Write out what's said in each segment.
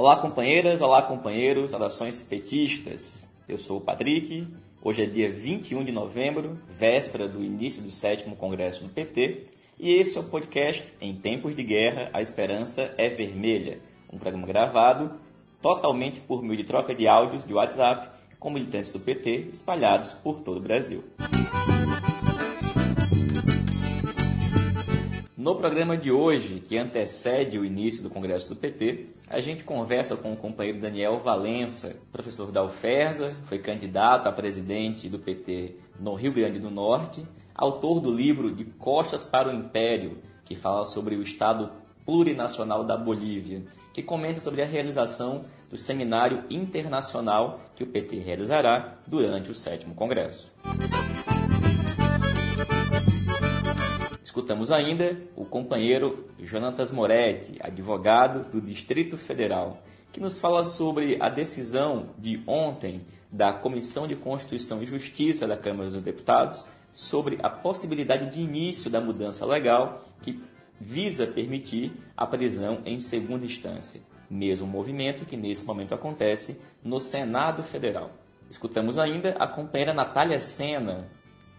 Olá, companheiras, olá, companheiros, saudações petistas. Eu sou o Patrick. Hoje é dia 21 de novembro, véspera do início do sétimo congresso do PT, e esse é o podcast Em Tempos de Guerra, a Esperança é Vermelha, um programa gravado totalmente por meio de troca de áudios de WhatsApp com militantes do PT espalhados por todo o Brasil. No programa de hoje, que antecede o início do Congresso do PT, a gente conversa com o companheiro Daniel Valença, professor da UFERSA, foi candidato a presidente do PT no Rio Grande do Norte, autor do livro De Costas para o Império, que fala sobre o Estado plurinacional da Bolívia, que comenta sobre a realização do seminário internacional que o PT realizará durante o sétimo Congresso. Escutamos ainda o companheiro Jonatas Moretti, advogado do Distrito Federal, que nos fala sobre a decisão de ontem da Comissão de Constituição e Justiça da Câmara dos Deputados sobre a possibilidade de início da mudança legal que visa permitir a prisão em segunda instância, mesmo movimento que nesse momento acontece no Senado Federal. Escutamos ainda a companheira Natália Sena,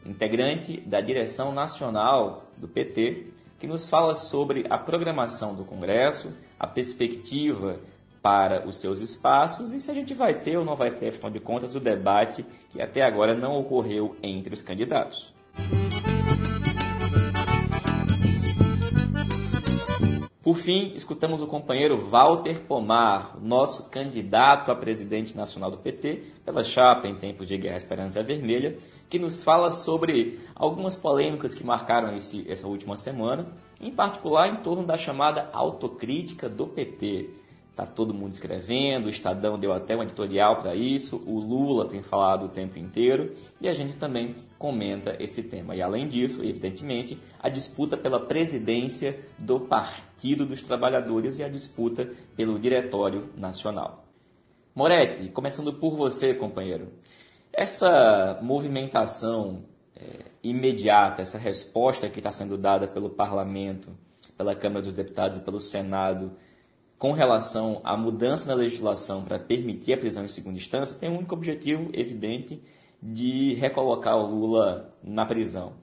integrante da direção nacional do PT, que nos fala sobre a programação do Congresso, a perspectiva para os seus espaços e se a gente vai ter ou não vai ter, afinal de contas, o debate que até agora não ocorreu entre os candidatos. Por fim, escutamos o companheiro Walter Pomar, nosso candidato a presidente nacional do PT, pela chapa em tempos de Guerra Esperança Vermelha, que nos fala sobre algumas polêmicas que marcaram esse, essa última semana, em particular em torno da chamada autocrítica do PT. Está todo mundo escrevendo, o Estadão deu até um editorial para isso, o Lula tem falado o tempo inteiro e a gente também comenta esse tema. E além disso, evidentemente, a disputa pela presidência do Partido dos Trabalhadores e a disputa pelo Diretório Nacional. Moretti, começando por você, companheiro. Essa movimentação é, imediata, essa resposta que está sendo dada pelo Parlamento, pela Câmara dos Deputados e pelo Senado com relação à mudança na legislação para permitir a prisão em segunda instância, tem um único objetivo evidente de recolocar o Lula na prisão.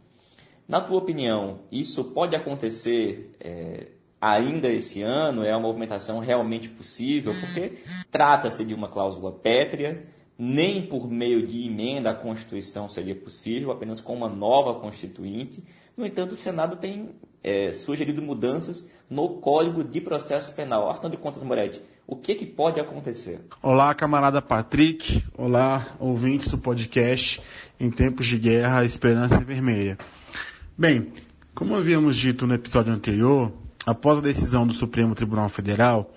Na tua opinião, isso pode acontecer é, ainda esse ano? É uma movimentação realmente possível? Porque trata-se de uma cláusula pétrea, nem por meio de emenda à Constituição seria possível, apenas com uma nova Constituinte. No entanto, o Senado tem é, sugerido mudanças no Código de Processo Penal. Afinal de contas, Moretti, o que, que pode acontecer? Olá, camarada Patrick. Olá, ouvintes do podcast Em Tempos de Guerra, Esperança Vermelha. Bem, como havíamos dito no episódio anterior, após a decisão do Supremo Tribunal Federal,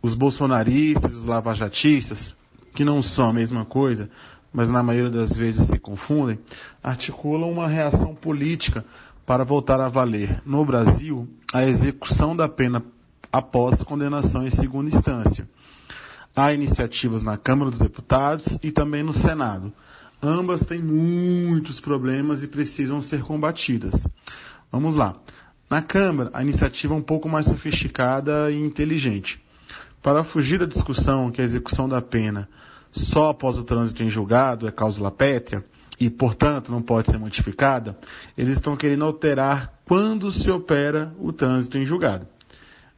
os bolsonaristas e os lavajatistas, que não são a mesma coisa, mas na maioria das vezes se confundem, articulam uma reação política para voltar a valer no Brasil a execução da pena após condenação em segunda instância. Há iniciativas na Câmara dos Deputados e também no Senado. Ambas têm muitos problemas e precisam ser combatidas. Vamos lá. Na Câmara, a iniciativa é um pouco mais sofisticada e inteligente. Para fugir da discussão que a execução da pena só após o trânsito em julgado é cláusula pétrea, e, portanto, não pode ser modificada, eles estão querendo alterar quando se opera o trânsito em julgado.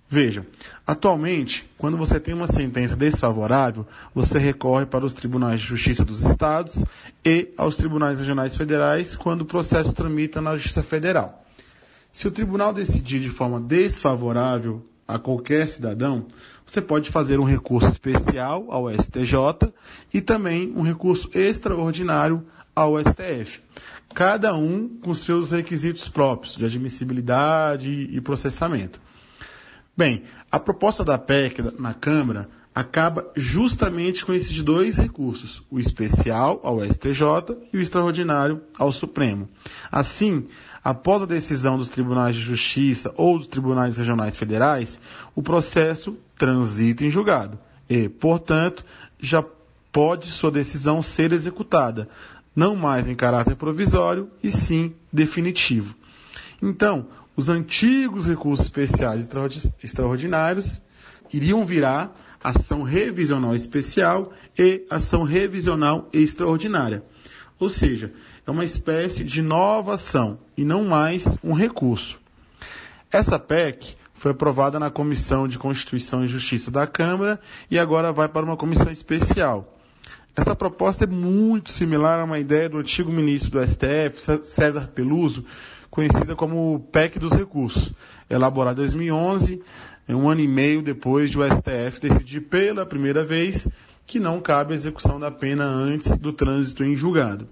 Veja, atualmente, quando você tem uma sentença desfavorável, você recorre para os tribunais de justiça dos estados e aos tribunais regionais federais quando o processo tramita na Justiça Federal. Se o tribunal decidir de forma desfavorável a qualquer cidadão, você pode fazer um recurso especial ao STJ e também um recurso extraordinário ao STF. Cada um com seus requisitos próprios de admissibilidade e processamento. Bem, a proposta da PEC na Câmara acaba justamente com esses dois recursos, o especial ao STJ e o extraordinário ao Supremo. Assim, após a decisão dos tribunais de justiça ou dos tribunais regionais federais, o processo transita em julgado e, portanto, já pode sua decisão ser executada, não mais em caráter provisório, e sim definitivo. Então, os antigos recursos especiais extraordinários iriam virar ação revisional especial e ação revisional extraordinária. Ou seja, é uma espécie de nova ação e não mais um recurso. Essa PEC foi aprovada na Comissão de Constituição e Justiça da Câmara e agora vai para uma comissão especial. Essa proposta é muito similar a uma ideia do antigo ministro do STF, César Peluso, conhecida como PEC dos Recursos, elaborada em 2011, um ano e meio depois de o STF decidir pela primeira vez que não cabe a execução da pena antes do trânsito em julgado.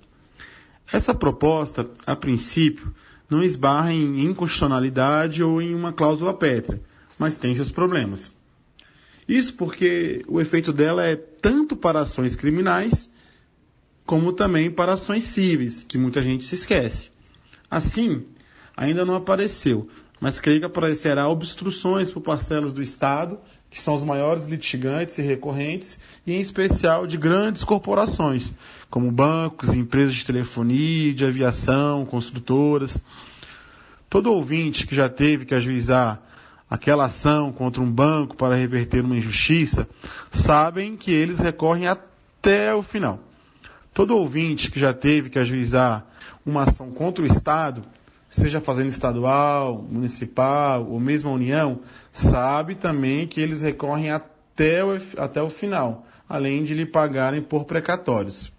Essa proposta, a princípio, não esbarra em inconstitucionalidade ou em uma cláusula pétrea, mas tem seus problemas. Isso porque o efeito dela é tanto para ações criminais, como também para ações cíveis, que muita gente se esquece. Assim, ainda não apareceu, mas creio que aparecerá obstruções por parcelas do Estado, que são os maiores litigantes e recorrentes, e em especial de grandes corporações, como bancos, empresas de telefonia, de aviação, construtoras. Todo ouvinte que já teve que ajuizar aquela ação contra um banco para reverter uma injustiça, sabem que eles recorrem até o final. Todo ouvinte que já teve que ajuizar uma ação contra o Estado, seja fazenda estadual, municipal ou mesmo a União, sabe também que eles recorrem até o, até o final, além de lhe pagarem por precatórios.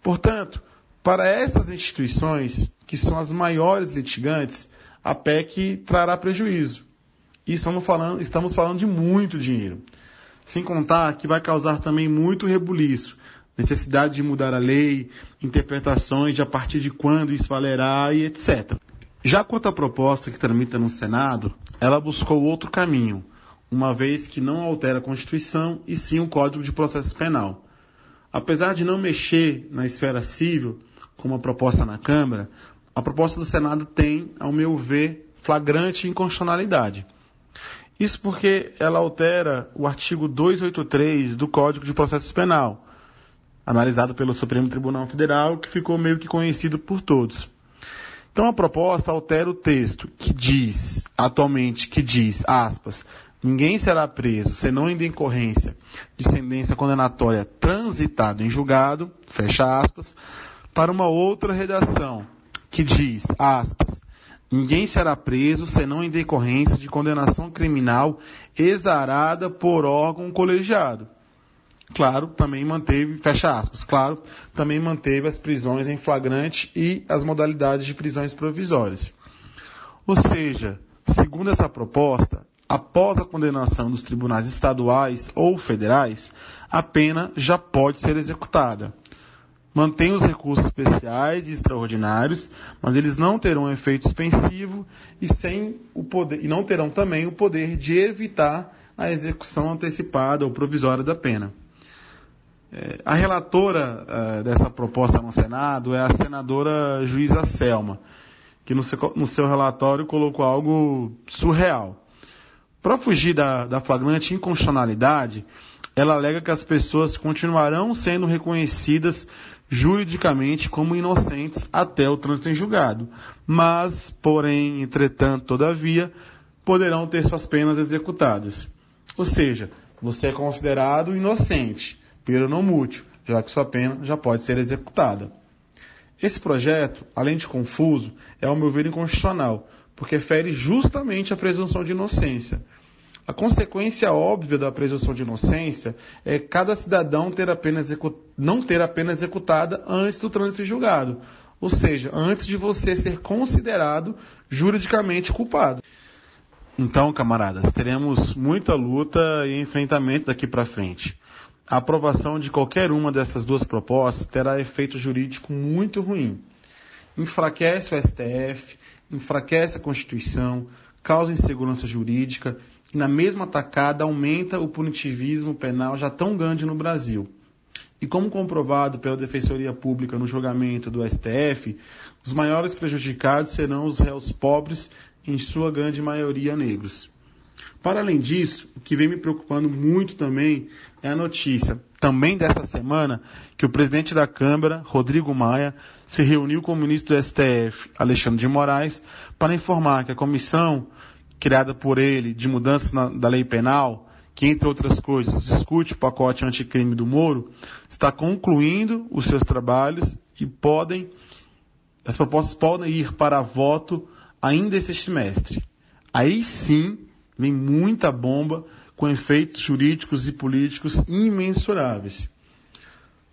Portanto, para essas instituições, que são as maiores litigantes, a PEC trará prejuízo. E estamos falando, estamos falando de muito dinheiro. Sem contar que vai causar também muito rebuliço, necessidade de mudar a lei, interpretações de a partir de quando isso valerá e etc. Já quanto à proposta que tramita no Senado, ela buscou outro caminho, uma vez que não altera a Constituição e sim o Código de Processo Penal. Apesar de não mexer na esfera civil, como a proposta na Câmara, a proposta do Senado tem, ao meu ver, flagrante inconstitucionalidade. Isso porque ela altera o artigo 283 do Código de Processo Penal, analisado pelo Supremo Tribunal Federal, que ficou meio que conhecido por todos. Então a proposta altera o texto que diz, atualmente, que diz, aspas, Ninguém será preso, senão em decorrência de sentença condenatória transitada em julgado, fecha aspas, para uma outra redação, que diz, aspas, ninguém será preso, senão em decorrência de condenação criminal exarada por órgão colegiado. Claro, também manteve, fecha aspas, claro, também manteve as prisões em flagrante e as modalidades de prisões provisórias. Ou seja, segundo essa proposta, após a condenação dos tribunais estaduais ou federais, a pena já pode ser executada. Mantém os recursos especiais e extraordinários, mas eles não terão efeito suspensivo e, sem o poder, e não terão também o poder de evitar a execução antecipada ou provisória da pena. É, a relatora uh, dessa proposta no Senado é a senadora juíza Selma, que no seu, no seu relatório colocou algo surreal. Para fugir da, da flagrante inconstitucionalidade, ela alega que as pessoas continuarão sendo reconhecidas juridicamente como inocentes até o trânsito em julgado, mas, porém, entretanto, todavia, poderão ter suas penas executadas. Ou seja, você é considerado inocente, pelo não mútil, já que sua pena já pode ser executada. Esse projeto, além de confuso, é, ao meu ver, inconstitucional, porque fere justamente a presunção de inocência. A consequência óbvia da presunção de inocência é cada cidadão ter a pena não ter a pena executada antes do trânsito julgado, ou seja, antes de você ser considerado juridicamente culpado. Então, camaradas, teremos muita luta e enfrentamento daqui para frente. A aprovação de qualquer uma dessas duas propostas terá efeito jurídico muito ruim. Enfraquece o STF, enfraquece a Constituição, causa insegurança jurídica e, na mesma tacada, aumenta o punitivismo penal já tão grande no Brasil. E como comprovado pela Defensoria Pública no julgamento do STF, os maiores prejudicados serão os réus pobres, em sua grande maioria negros. Para além disso, o que vem me preocupando muito também é a notícia, também desta semana, que o presidente da Câmara, Rodrigo Maia, se reuniu com o ministro do STF, Alexandre de Moraes, para informar que a comissão criada por ele de mudança na, da lei penal, que, entre outras coisas, discute o pacote anticrime do Moro, está concluindo os seus trabalhos e podem, as propostas podem ir para voto ainda esse semestre. Aí sim vem muita bomba com efeitos jurídicos e políticos imensuráveis.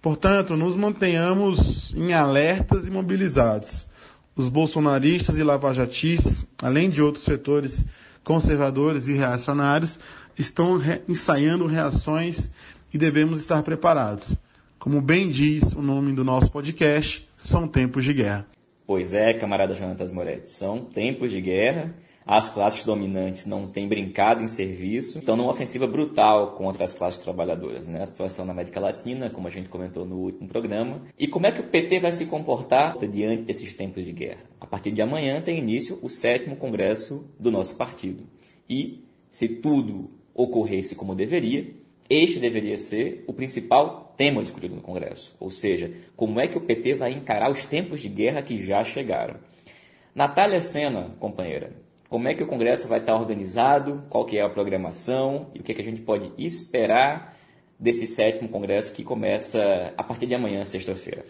Portanto, nos mantenhamos em alertas e mobilizados. Os bolsonaristas e lavajatistas, além de outros setores conservadores e reacionários, estão re ensaiando reações e devemos estar preparados. Como bem diz o nome do nosso podcast, são tempos de guerra. Pois é, camarada Jonatas Moretti, são tempos de guerra. As classes dominantes não têm brincado em serviço, estão numa ofensiva brutal contra as classes trabalhadoras. Né? A situação na América Latina, como a gente comentou no último programa. E como é que o PT vai se comportar diante desses tempos de guerra? A partir de amanhã tem início o sétimo congresso do nosso partido. E, se tudo ocorresse como deveria, este deveria ser o principal tema discutido no Congresso, ou seja, como é que o PT vai encarar os tempos de guerra que já chegaram. Natália Sena, companheira, como é que o Congresso vai estar organizado, qual que é a programação e o que, é que a gente pode esperar desse sétimo Congresso que começa a partir de amanhã, sexta-feira.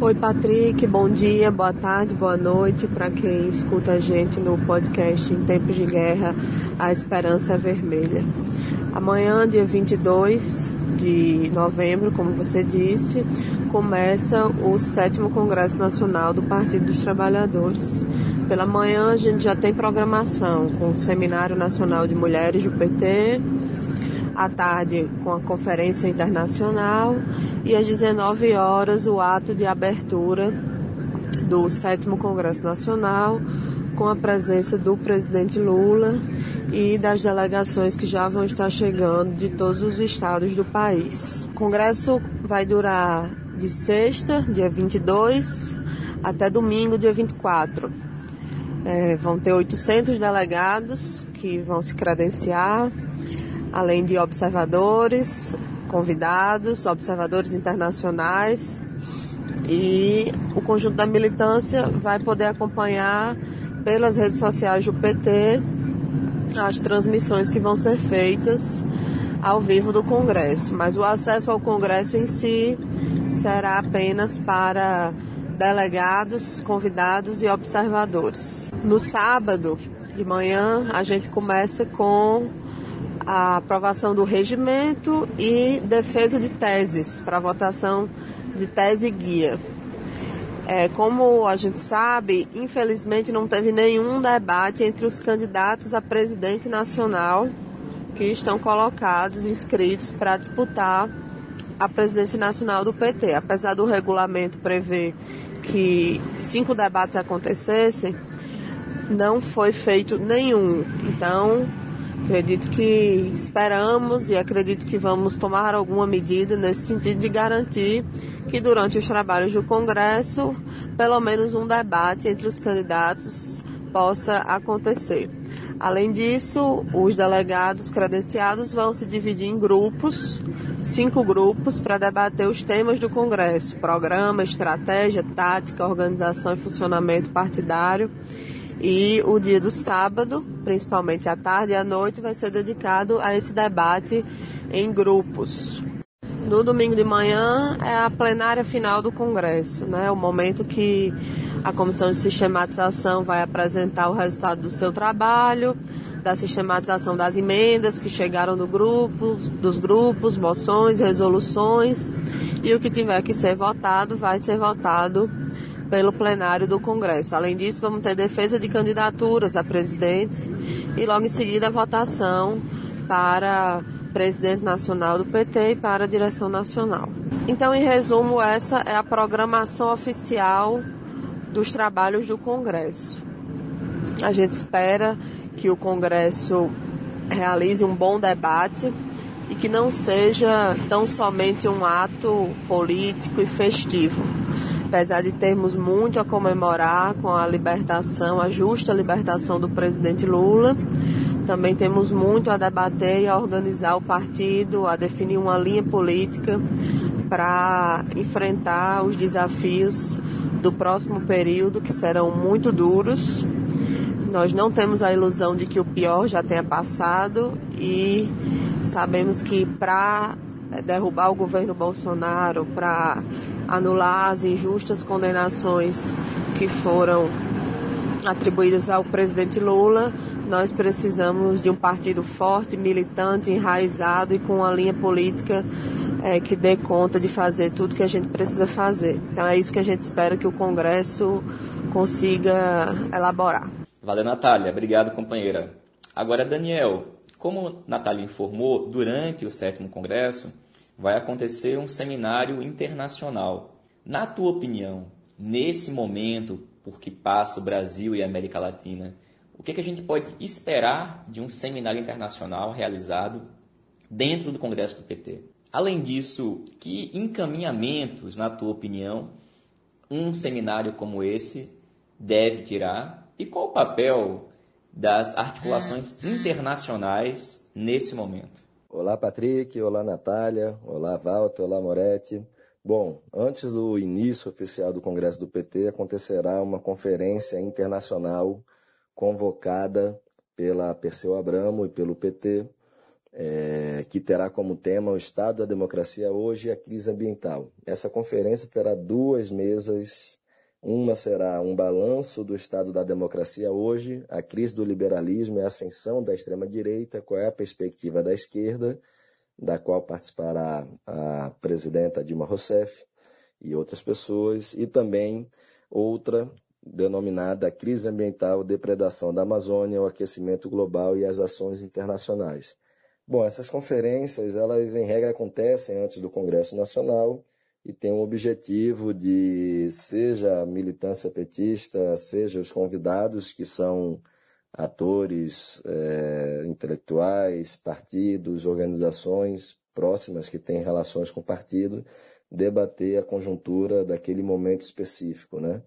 Oi, Patrick, bom dia, boa tarde, boa noite para quem escuta a gente no podcast Em Tempos de Guerra, A Esperança Vermelha. Amanhã, dia 22 de novembro, como você disse, começa o sétimo Congresso Nacional do Partido dos Trabalhadores. Pela manhã, a gente já tem programação com o Seminário Nacional de Mulheres do PT, à tarde com a Conferência Internacional e às 19 horas o ato de abertura do 7 Congresso Nacional com a presença do presidente Lula e das delegações que já vão estar chegando de todos os estados do país. O congresso vai durar de sexta, dia 22, até domingo, dia 24. É, vão ter 800 delegados que vão se credenciar além de observadores, convidados, observadores internacionais e o conjunto da militância vai poder acompanhar pelas redes sociais do PT as transmissões que vão ser feitas ao vivo do Congresso, mas o acesso ao Congresso em si será apenas para delegados, convidados e observadores. No sábado de manhã, a gente começa com a aprovação do regimento e defesa de teses para votação de tese guia. É, como a gente sabe, infelizmente não teve nenhum debate entre os candidatos a presidente nacional que estão colocados, inscritos para disputar a presidência nacional do PT. Apesar do regulamento prever que cinco debates acontecessem, não foi feito nenhum. Então, Acredito que esperamos e acredito que vamos tomar alguma medida nesse sentido de garantir que durante os trabalhos do Congresso, pelo menos um debate entre os candidatos possa acontecer. Além disso, os delegados credenciados vão se dividir em grupos, cinco grupos, para debater os temas do Congresso: programa, estratégia, tática, organização e funcionamento partidário e o dia do sábado, principalmente à tarde e à noite, vai ser dedicado a esse debate em grupos. No domingo de manhã é a plenária final do Congresso, né? O momento que a Comissão de Sistematização vai apresentar o resultado do seu trabalho, da sistematização das emendas que chegaram do grupo, dos grupos, moções, resoluções, e o que tiver que ser votado vai ser votado pelo plenário do Congresso. Além disso, vamos ter defesa de candidaturas a presidente e logo em seguida a votação para presidente nacional do PT e para a direção nacional. Então, em resumo, essa é a programação oficial dos trabalhos do Congresso. A gente espera que o Congresso realize um bom debate e que não seja tão somente um ato político e festivo apesar de termos muito a comemorar com a libertação, a justa libertação do presidente Lula, também temos muito a debater e a organizar o partido, a definir uma linha política para enfrentar os desafios do próximo período, que serão muito duros. Nós não temos a ilusão de que o pior já tenha passado e Sabemos que para derrubar o governo Bolsonaro, para anular as injustas condenações que foram atribuídas ao presidente Lula, nós precisamos de um partido forte, militante, enraizado e com uma linha política é, que dê conta de fazer tudo que a gente precisa fazer. Então é isso que a gente espera que o Congresso consiga elaborar. Valeu, Natália. Obrigado, companheira. Agora, Daniel, como Natália informou, durante o sétimo Congresso vai acontecer um seminário internacional. Na tua opinião, nesse momento por que passa o Brasil e a América Latina, o que, que a gente pode esperar de um seminário internacional realizado dentro do Congresso do PT? Além disso, que encaminhamentos, na tua opinião, um seminário como esse deve tirar? E qual o papel das articulações internacionais nesse momento? Olá, Patrick. Olá, Natália. Olá, Walter. Olá, Moretti. Bom, antes do início oficial do Congresso do PT, acontecerá uma conferência internacional convocada pela Perseu Abramo e pelo PT, é, que terá como tema o Estado da Democracia hoje e a crise ambiental. Essa conferência terá duas mesas. Uma será um balanço do estado da democracia hoje, a crise do liberalismo e a ascensão da extrema-direita, qual é a perspectiva da esquerda, da qual participará a presidenta Dilma Rousseff e outras pessoas, e também outra denominada Crise Ambiental, Depredação da Amazônia, o Aquecimento Global e as Ações Internacionais. Bom, essas conferências, elas em regra acontecem antes do Congresso Nacional e têm o objetivo de, seja a militância petista, seja os convidados que são atores é, intelectuais, partidos, organizações próximas que têm relações com o partido, debater a conjuntura daquele momento específico, né?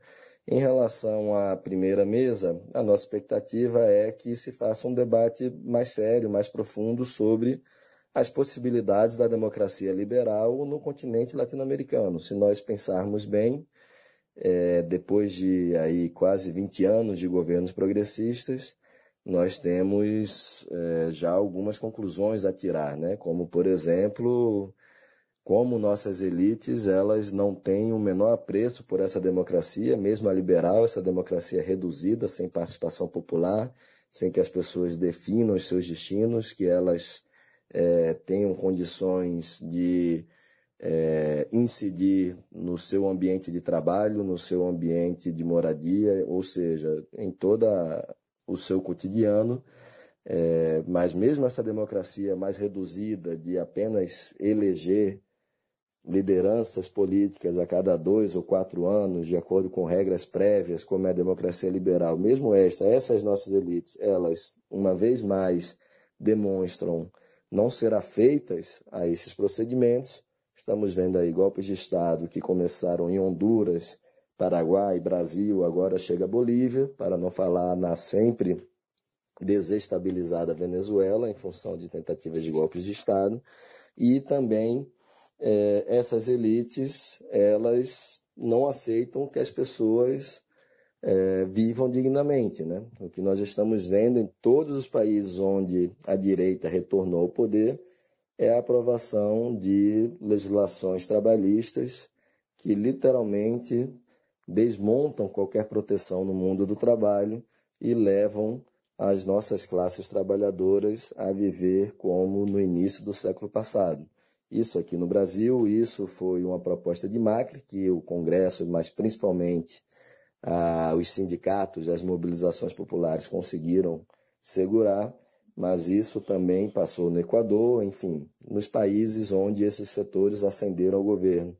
Em relação à primeira mesa, a nossa expectativa é que se faça um debate mais sério, mais profundo sobre as possibilidades da democracia liberal no continente latino-americano. Se nós pensarmos bem, é, depois de aí quase 20 anos de governos progressistas, nós temos é, já algumas conclusões a tirar, né? como, por exemplo, como nossas elites elas não têm o menor apreço por essa democracia, mesmo a liberal, essa democracia reduzida, sem participação popular, sem que as pessoas definam os seus destinos, que elas é, tenham condições de é, incidir no seu ambiente de trabalho, no seu ambiente de moradia, ou seja, em toda o seu cotidiano. É, mas mesmo essa democracia mais reduzida de apenas eleger lideranças políticas a cada dois ou quatro anos, de acordo com regras prévias, como é a democracia liberal, mesmo esta, essas nossas elites, elas, uma vez mais, demonstram não ser afeitas a esses procedimentos. Estamos vendo aí golpes de Estado que começaram em Honduras, Paraguai, Brasil, agora chega a Bolívia, para não falar na sempre desestabilizada Venezuela, em função de tentativas de golpes de Estado, e também é, essas elites elas não aceitam que as pessoas é, vivam dignamente. Né? O que nós estamos vendo em todos os países onde a direita retornou ao poder é a aprovação de legislações trabalhistas que literalmente desmontam qualquer proteção no mundo do trabalho e levam as nossas classes trabalhadoras a viver como no início do século passado. Isso aqui no Brasil, isso foi uma proposta de Macri, que o Congresso, mas principalmente ah, os sindicatos, as mobilizações populares conseguiram segurar, mas isso também passou no Equador, enfim, nos países onde esses setores ascenderam ao governo.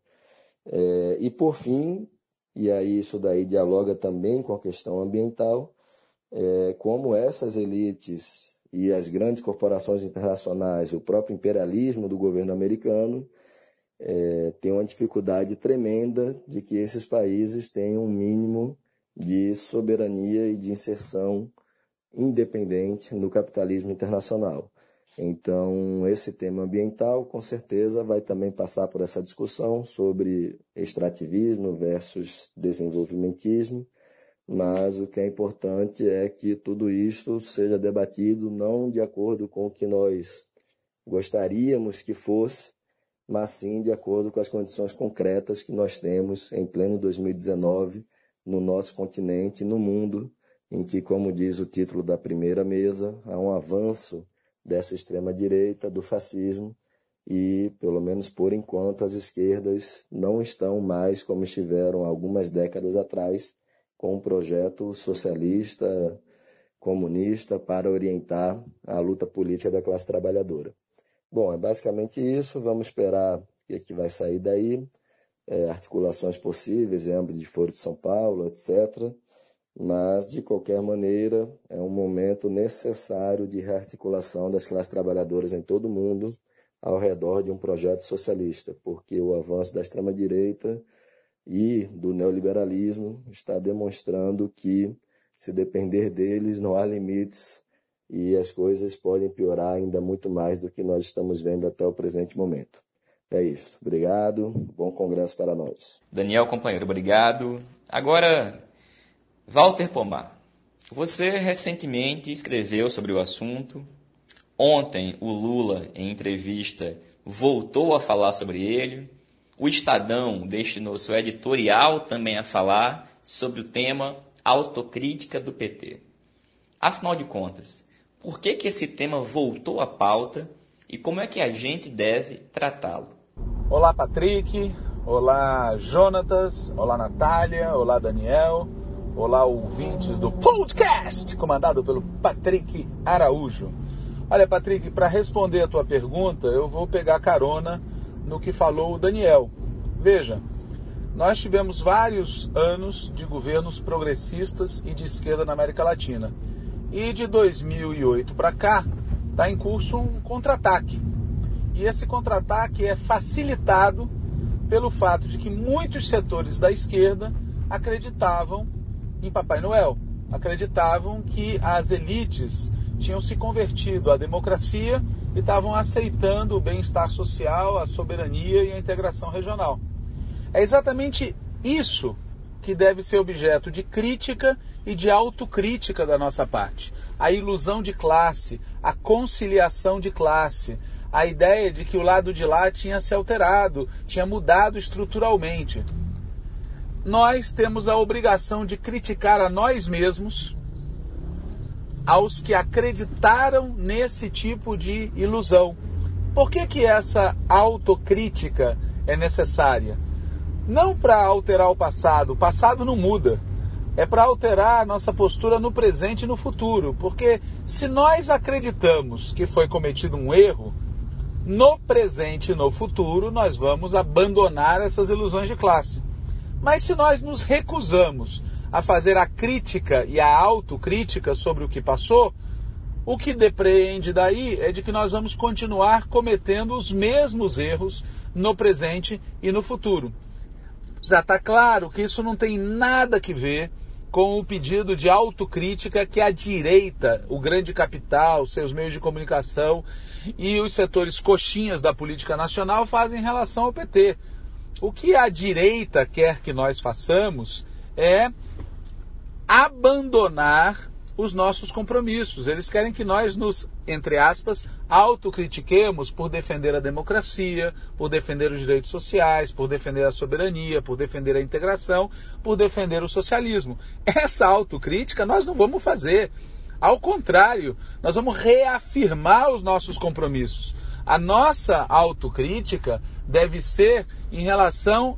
É, e por fim, e aí isso daí dialoga também com a questão ambiental, é, como essas elites e as grandes corporações internacionais, o próprio imperialismo do governo americano, é, tem uma dificuldade tremenda de que esses países tenham um mínimo de soberania e de inserção independente no capitalismo internacional. Então, esse tema ambiental, com certeza, vai também passar por essa discussão sobre extrativismo versus desenvolvimentismo mas o que é importante é que tudo isso seja debatido não de acordo com o que nós gostaríamos que fosse, mas sim de acordo com as condições concretas que nós temos em pleno 2019 no nosso continente no mundo, em que, como diz o título da primeira mesa, há um avanço dessa extrema-direita, do fascismo, e, pelo menos por enquanto, as esquerdas não estão mais como estiveram algumas décadas atrás, com um projeto socialista, comunista, para orientar a luta política da classe trabalhadora. Bom, é basicamente isso. Vamos esperar o que, é que vai sair daí. É, articulações possíveis em âmbito de Foro de São Paulo, etc. Mas, de qualquer maneira, é um momento necessário de rearticulação das classes trabalhadoras em todo o mundo ao redor de um projeto socialista, porque o avanço da extrema-direita e do neoliberalismo está demonstrando que, se depender deles, não há limites e as coisas podem piorar ainda muito mais do que nós estamos vendo até o presente momento. É isso. Obrigado. Bom congresso para nós. Daniel, companheiro, obrigado. Agora, Walter Pomar. Você recentemente escreveu sobre o assunto, Ontem, o Lula, em entrevista, voltou a falar sobre ele. O Estadão destinou seu editorial também a falar sobre o tema autocrítica do PT. Afinal de contas, por que, que esse tema voltou à pauta e como é que a gente deve tratá-lo? Olá, Patrick. Olá, Jonatas. Olá, Natália. Olá, Daniel. Olá, ouvintes do podcast, comandado pelo Patrick Araújo. Olha, Patrick, para responder a tua pergunta, eu vou pegar carona no que falou o Daniel. Veja, nós tivemos vários anos de governos progressistas e de esquerda na América Latina. E de 2008 para cá, está em curso um contra-ataque. E esse contra-ataque é facilitado pelo fato de que muitos setores da esquerda acreditavam em Papai Noel, acreditavam que as elites tinham se convertido à democracia e estavam aceitando o bem-estar social, a soberania e a integração regional. É exatamente isso que deve ser objeto de crítica e de autocrítica da nossa parte. A ilusão de classe, a conciliação de classe, a ideia de que o lado de lá tinha se alterado, tinha mudado estruturalmente. Nós temos a obrigação de criticar a nós mesmos aos que acreditaram nesse tipo de ilusão. Por que, que essa autocrítica é necessária? Não para alterar o passado, o passado não muda. É para alterar a nossa postura no presente e no futuro. Porque se nós acreditamos que foi cometido um erro, no presente e no futuro nós vamos abandonar essas ilusões de classe. Mas se nós nos recusamos a fazer a crítica e a autocrítica sobre o que passou, o que depreende daí é de que nós vamos continuar cometendo os mesmos erros no presente e no futuro. Já está claro que isso não tem nada que ver com o pedido de autocrítica que a direita, o grande capital, seus meios de comunicação e os setores coxinhas da política nacional fazem em relação ao PT. O que a direita quer que nós façamos é abandonar os nossos compromissos. Eles querem que nós nos, entre aspas, autocritiquemos por defender a democracia, por defender os direitos sociais, por defender a soberania, por defender a integração, por defender o socialismo. Essa autocrítica nós não vamos fazer. Ao contrário, nós vamos reafirmar os nossos compromissos. A nossa autocrítica deve ser em relação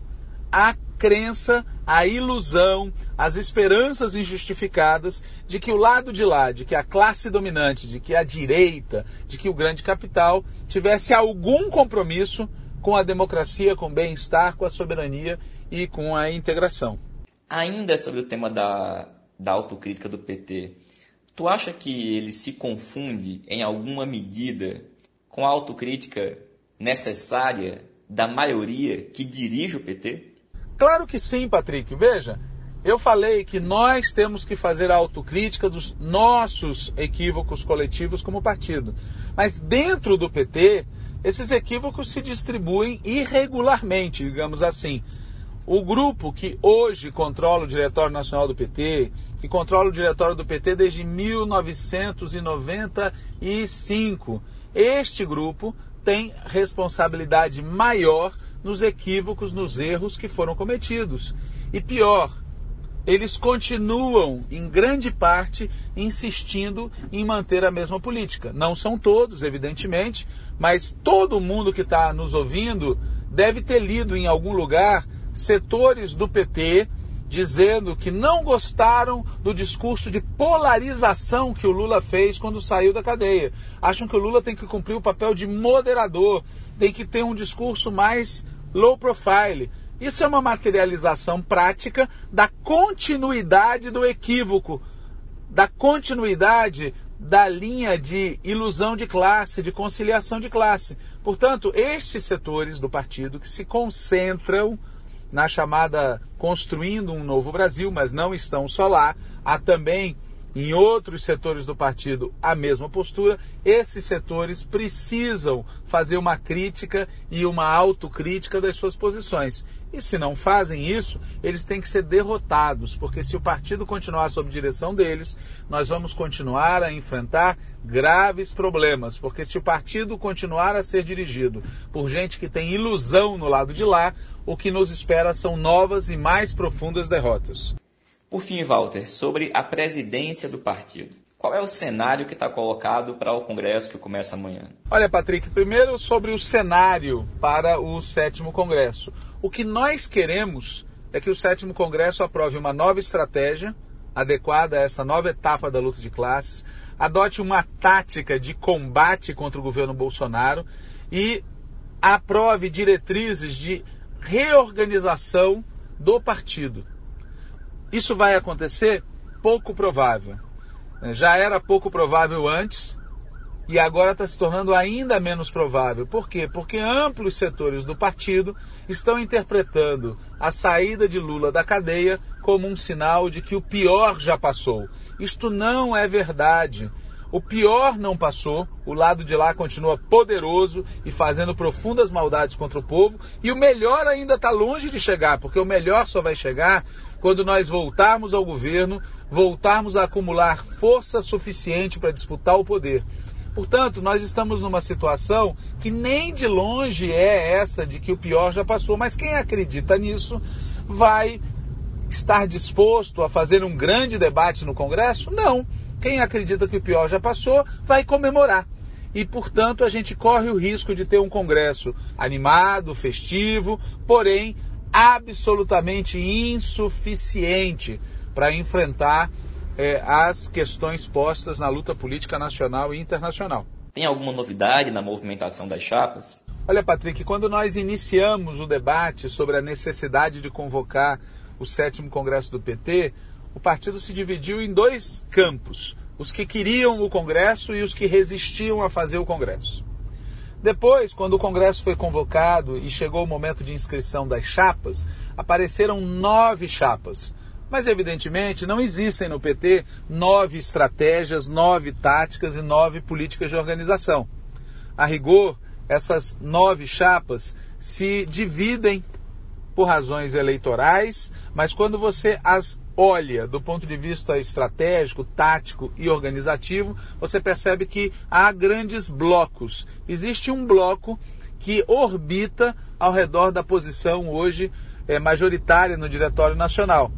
à crença, à ilusão, às esperanças injustificadas de que o lado de lá, de que a classe dominante, de que a direita, de que o grande capital tivesse algum compromisso com a democracia, com o bem-estar, com a soberania e com a integração. Ainda sobre o tema da, da autocrítica do PT, tu acha que ele se confunde em alguma medida com a autocrítica necessária da maioria que dirige o PT? Claro que sim, Patrick. Veja, eu falei que nós temos que fazer a autocrítica dos nossos equívocos coletivos como partido. Mas dentro do PT, esses equívocos se distribuem irregularmente, digamos assim. o grupo que hoje controla o Diretório Nacional do PT, que controla o Diretório do PT desde 1995, este grupo tem responsabilidade maior nos equívocos, nos erros que foram cometidos. E pior, eles continuam, em grande parte, insistindo em manter a mesma política. Não são todos, evidentemente, mas todo mundo que está nos ouvindo deve ter lido em algum lugar setores do PT dizendo que não gostaram do discurso de polarização que o Lula fez quando saiu da cadeia. Acham que o Lula tem que cumprir o papel de moderador, tem que ter um discurso mais low profile. Isso é uma materialização prática da continuidade do equívoco, da continuidade da linha de ilusão de classe, de conciliação de classe. Portanto, estes setores do partido que se concentram na chamada Construindo um Novo Brasil, mas não estão só lá, há também em outros setores do partido a mesma postura, esses setores precisam fazer uma crítica e uma autocrítica das suas posições. E se não fazem isso, eles têm que ser derrotados, porque se o partido continuar sob direção deles, nós vamos continuar a enfrentar graves problemas, porque se o partido continuar a ser dirigido por gente que tem ilusão no lado de lá, o que nos espera são novas e mais profundas derrotas. Por fim, Walter, sobre a presidência do partido. Qual é o cenário que está colocado para o Congresso que começa amanhã? Olha, Patrick, primeiro sobre o cenário para o sétimo Congresso. O que nós queremos é que o sétimo Congresso aprove uma nova estratégia adequada a essa nova etapa da luta de classes, adote uma tática de combate contra o governo Bolsonaro e aprove diretrizes de reorganização do partido. Isso vai acontecer? Pouco provável. Já era pouco provável antes, e agora está se tornando ainda menos provável. Por quê? Porque amplos setores do partido estão interpretando a saída de Lula da cadeia como um sinal de que o pior já passou. Isto não é verdade. O pior não passou, o lado de lá continua poderoso e fazendo profundas maldades contra o povo, e o melhor ainda está longe de chegar, porque o melhor só vai chegar quando nós voltarmos ao governo, voltarmos a acumular força suficiente para disputar o poder. Portanto, nós estamos numa situação que nem de longe é essa de que o pior já passou, mas quem acredita nisso vai estar disposto a fazer um grande debate no Congresso? Não. Quem acredita que o pior já passou vai comemorar. E, portanto, a gente corre o risco de ter um Congresso animado, festivo, porém absolutamente insuficiente para enfrentar é, as questões postas na luta política nacional e internacional. Tem alguma novidade na movimentação das chapas? Olha, Patrick, quando nós iniciamos o debate sobre a necessidade de convocar o sétimo congresso do PT, o partido se dividiu em dois campos: os que queriam o congresso e os que resistiam a fazer o congresso. Depois, quando o congresso foi convocado e chegou o momento de inscrição das chapas, apareceram nove chapas mas, evidentemente, não existem no PT nove estratégias, nove táticas e nove políticas de organização. A rigor, essas nove chapas se dividem por razões eleitorais, mas quando você as olha do ponto de vista estratégico, tático e organizativo, você percebe que há grandes blocos. Existe um bloco que orbita ao redor da posição hoje é, majoritária no Diretório Nacional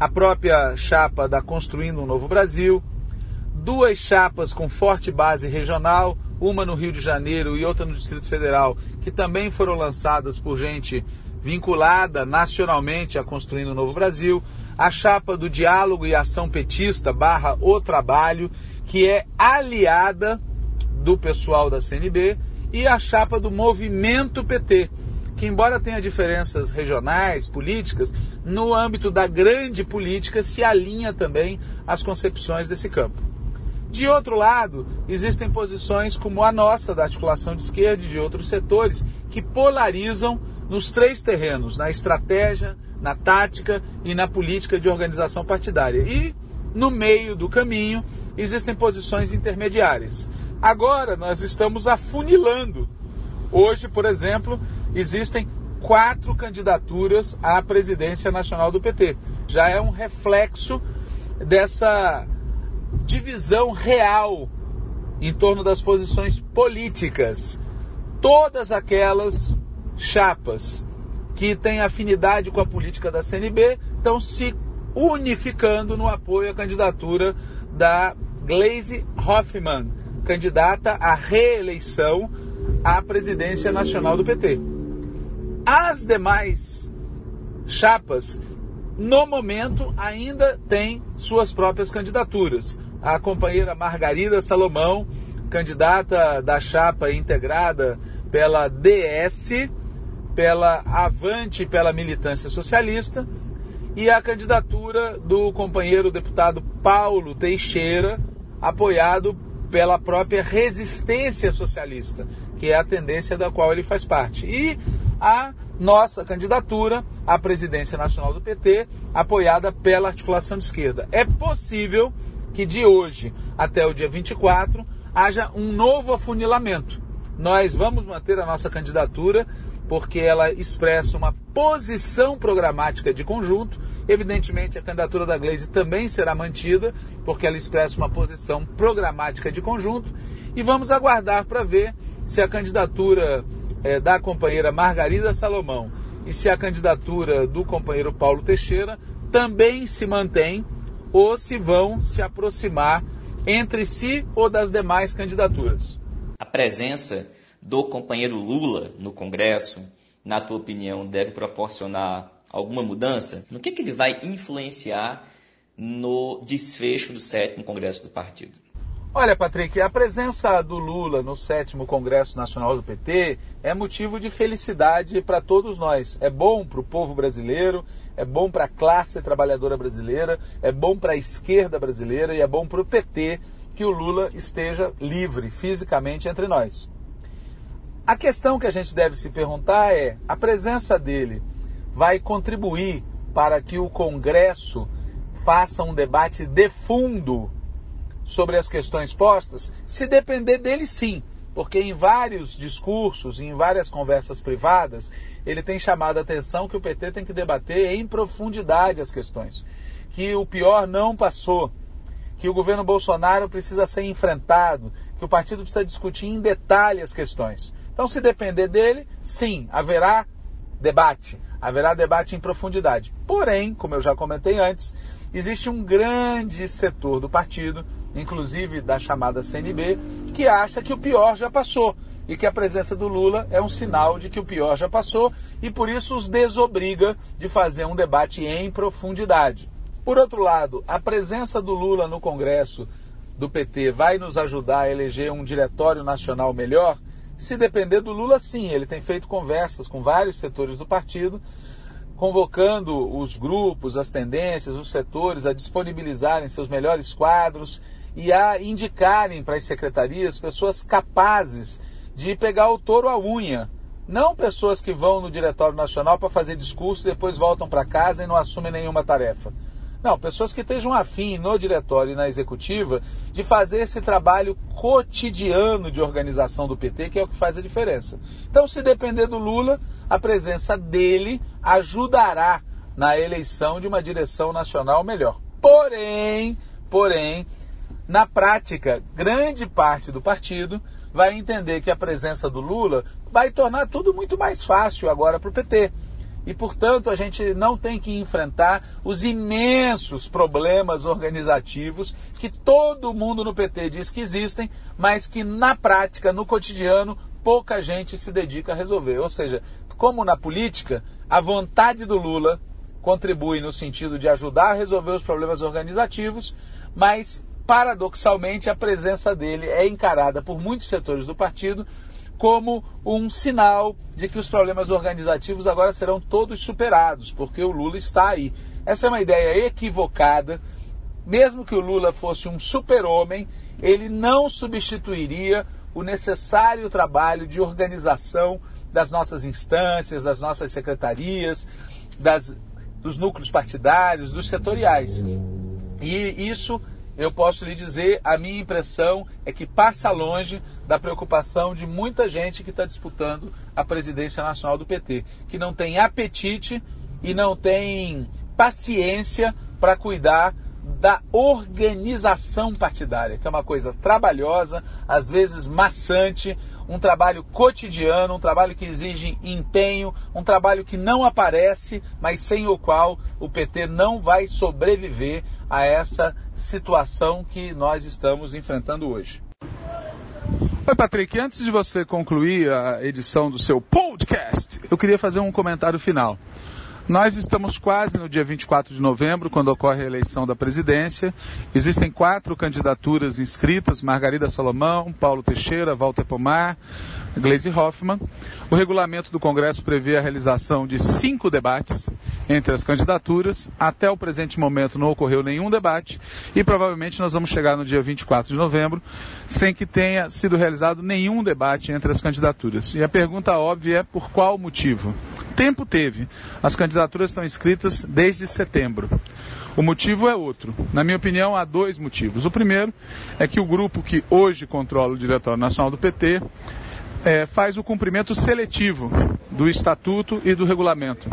a própria chapa da Construindo um Novo Brasil, duas chapas com forte base regional, uma no Rio de Janeiro e outra no Distrito Federal, que também foram lançadas por gente vinculada nacionalmente a Construindo um Novo Brasil, a chapa do Diálogo e Ação Petista barra O Trabalho, que é aliada do pessoal da CNB, e a chapa do Movimento PT, que embora tenha diferenças regionais, políticas, no âmbito da grande política se alinha também às concepções desse campo. De outro lado, existem posições como a nossa, da articulação de esquerda e de outros setores, que polarizam nos três terrenos, na estratégia, na tática e na política de organização partidária. E, no meio do caminho, existem posições intermediárias. Agora nós estamos afunilando Hoje, por exemplo, existem quatro candidaturas à presidência nacional do PT. Já é um reflexo dessa divisão real em torno das posições políticas. Todas aquelas chapas que têm afinidade com a política da CNB estão se unificando no apoio à candidatura da Glaze Hoffmann, candidata à reeleição à presidência nacional do PT. As demais chapas, no momento, ainda têm suas próprias candidaturas. A companheira Margarida Salomão, candidata da chapa integrada pela DS, pela Avante pela Militância Socialista, e a candidatura do companheiro deputado Paulo Teixeira, apoiado pela própria resistência socialista, que é a tendência da qual ele faz parte. E a nossa candidatura à presidência nacional do PT, apoiada pela articulação de esquerda. É possível que de hoje até o dia 24 haja um novo afunilamento. Nós vamos manter a nossa candidatura porque ela expressa uma posição programática de conjunto. Evidentemente, a candidatura da Glaze também será mantida, porque ela expressa uma posição programática de conjunto. E vamos aguardar para ver se a candidatura é, da companheira Margarida Salomão e se a candidatura do companheiro Paulo Teixeira também se mantém ou se vão se aproximar entre si ou das demais candidaturas. A presença do companheiro Lula no Congresso, na tua opinião, deve proporcionar alguma mudança? No que, que ele vai influenciar no desfecho do sétimo Congresso do partido? Olha, Patrick, a presença do Lula no sétimo Congresso Nacional do PT é motivo de felicidade para todos nós. É bom para o povo brasileiro, é bom para a classe trabalhadora brasileira, é bom para a esquerda brasileira e é bom para o PT que o Lula esteja livre fisicamente entre nós. A questão que a gente deve se perguntar é: a presença dele vai contribuir para que o Congresso faça um debate de fundo sobre as questões postas? Se depender dele, sim. Porque em vários discursos, em várias conversas privadas, ele tem chamado a atenção que o PT tem que debater em profundidade as questões. Que o pior não passou, que o governo Bolsonaro precisa ser enfrentado, que o partido precisa discutir em detalhe as questões. Então, se depender dele, sim, haverá debate, haverá debate em profundidade. Porém, como eu já comentei antes, existe um grande setor do partido, inclusive da chamada CNB, que acha que o pior já passou e que a presença do Lula é um sinal de que o pior já passou e por isso os desobriga de fazer um debate em profundidade. Por outro lado, a presença do Lula no Congresso do PT vai nos ajudar a eleger um diretório nacional melhor? Se depender do Lula, sim, ele tem feito conversas com vários setores do partido, convocando os grupos, as tendências, os setores a disponibilizarem seus melhores quadros e a indicarem para as secretarias pessoas capazes de pegar o touro à unha. Não pessoas que vão no Diretório Nacional para fazer discurso e depois voltam para casa e não assumem nenhuma tarefa. Não, pessoas que estejam afim no diretório e na executiva de fazer esse trabalho cotidiano de organização do PT, que é o que faz a diferença. Então, se depender do Lula, a presença dele ajudará na eleição de uma direção nacional melhor. Porém, porém, na prática, grande parte do partido vai entender que a presença do Lula vai tornar tudo muito mais fácil agora para o PT e, portanto, a gente não tem que enfrentar os imensos problemas organizativos que todo mundo no PT diz que existem, mas que na prática, no cotidiano, pouca gente se dedica a resolver. Ou seja, como na política, a vontade do Lula contribui no sentido de ajudar a resolver os problemas organizativos, mas paradoxalmente a presença dele é encarada por muitos setores do partido como um sinal de que os problemas organizativos agora serão todos superados, porque o Lula está aí. Essa é uma ideia equivocada. Mesmo que o Lula fosse um super-homem, ele não substituiria o necessário trabalho de organização das nossas instâncias, das nossas secretarias, das, dos núcleos partidários, dos setoriais. E isso eu posso lhe dizer, a minha impressão é que passa longe da preocupação de muita gente que está disputando a presidência nacional do PT, que não tem apetite e não tem paciência para cuidar da organização partidária, que é uma coisa trabalhosa, às vezes maçante, um trabalho cotidiano, um trabalho que exige empenho, um trabalho que não aparece, mas sem o qual o PT não vai sobreviver a essa situação que nós estamos enfrentando hoje. Oi, Patrick, antes de você concluir a edição do seu podcast, eu queria fazer um comentário final. Nós estamos quase no dia 24 de novembro, quando ocorre a eleição da presidência. Existem quatro candidaturas inscritas: Margarida Salomão, Paulo Teixeira, Walter Pomar, Gleisi Hoffmann. O regulamento do Congresso prevê a realização de cinco debates entre as candidaturas. Até o presente momento não ocorreu nenhum debate e provavelmente nós vamos chegar no dia 24 de novembro sem que tenha sido realizado nenhum debate entre as candidaturas. E a pergunta óbvia é por qual motivo? Tempo teve. As candidaturas estão inscritas desde setembro. O motivo é outro. Na minha opinião, há dois motivos. O primeiro é que o grupo que hoje controla o Diretório Nacional do PT é, faz o cumprimento seletivo do estatuto e do regulamento.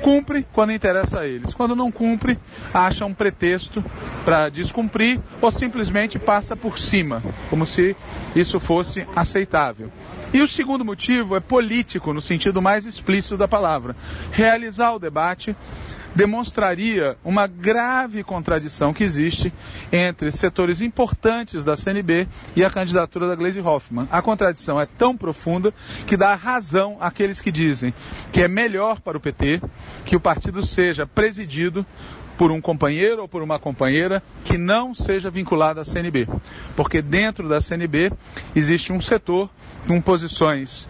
Cumpre quando interessa a eles. Quando não cumpre, acha um pretexto para descumprir ou simplesmente passa por cima, como se isso fosse aceitável. E o segundo motivo é político, no sentido mais explícito da palavra. Realizar o debate demonstraria uma grave contradição que existe entre setores importantes da CNB e a candidatura da Gleisi Hoffmann. A contradição é tão profunda que dá razão àqueles que dizem que é melhor para o PT que o partido seja presidido por um companheiro ou por uma companheira que não seja vinculado à CNB. Porque dentro da CNB existe um setor com posições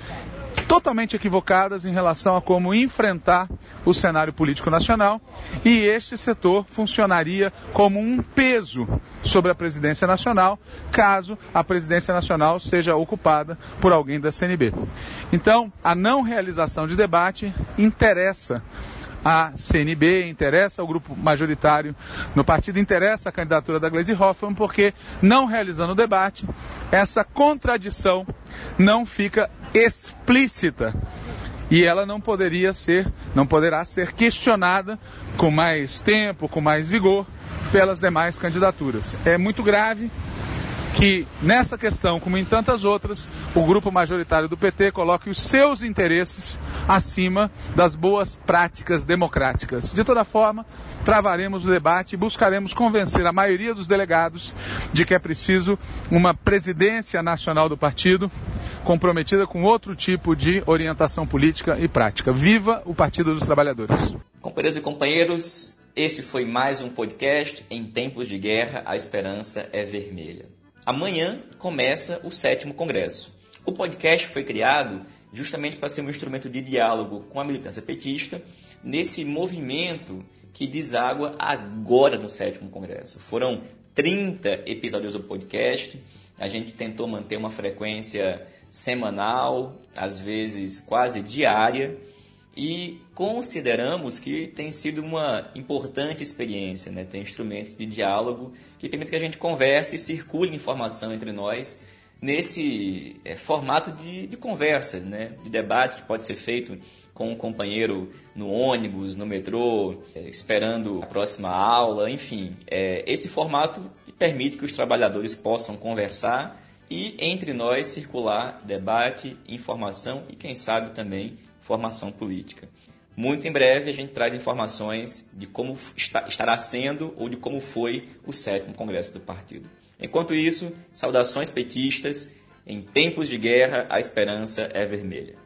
totalmente equivocadas em relação a como enfrentar o cenário político nacional e este setor funcionaria como um peso sobre a presidência nacional, caso a presidência nacional seja ocupada por alguém da CNB. Então, a não realização de debate interessa a CNB, interessa ao grupo majoritário no partido, interessa a candidatura da Gleisi Hoffmann, porque não realizando o debate, essa contradição não fica explícita e ela não poderia ser, não poderá ser questionada com mais tempo, com mais vigor pelas demais candidaturas. É muito grave, que nessa questão, como em tantas outras, o grupo majoritário do PT coloque os seus interesses acima das boas práticas democráticas. De toda forma, travaremos o debate e buscaremos convencer a maioria dos delegados de que é preciso uma presidência nacional do partido comprometida com outro tipo de orientação política e prática. Viva o Partido dos Trabalhadores. Companheiros e companheiros, esse foi mais um podcast em tempos de guerra, a esperança é vermelha. Amanhã começa o sétimo congresso. O podcast foi criado justamente para ser um instrumento de diálogo com a militância petista nesse movimento que deságua agora no sétimo congresso. Foram 30 episódios do podcast. A gente tentou manter uma frequência semanal, às vezes quase diária e consideramos que tem sido uma importante experiência, né? Tem instrumentos de diálogo que permitem que a gente converse e circule informação entre nós nesse é, formato de, de, conversa, né? De debate que pode ser feito com um companheiro no ônibus, no metrô, é, esperando a próxima aula, enfim. É, esse formato permite que os trabalhadores possam conversar e entre nós circular debate, informação e quem sabe também formação política. Muito em breve a gente traz informações de como está, estará sendo ou de como foi o sétimo congresso do partido. Enquanto isso, saudações petistas. Em tempos de guerra, a esperança é vermelha.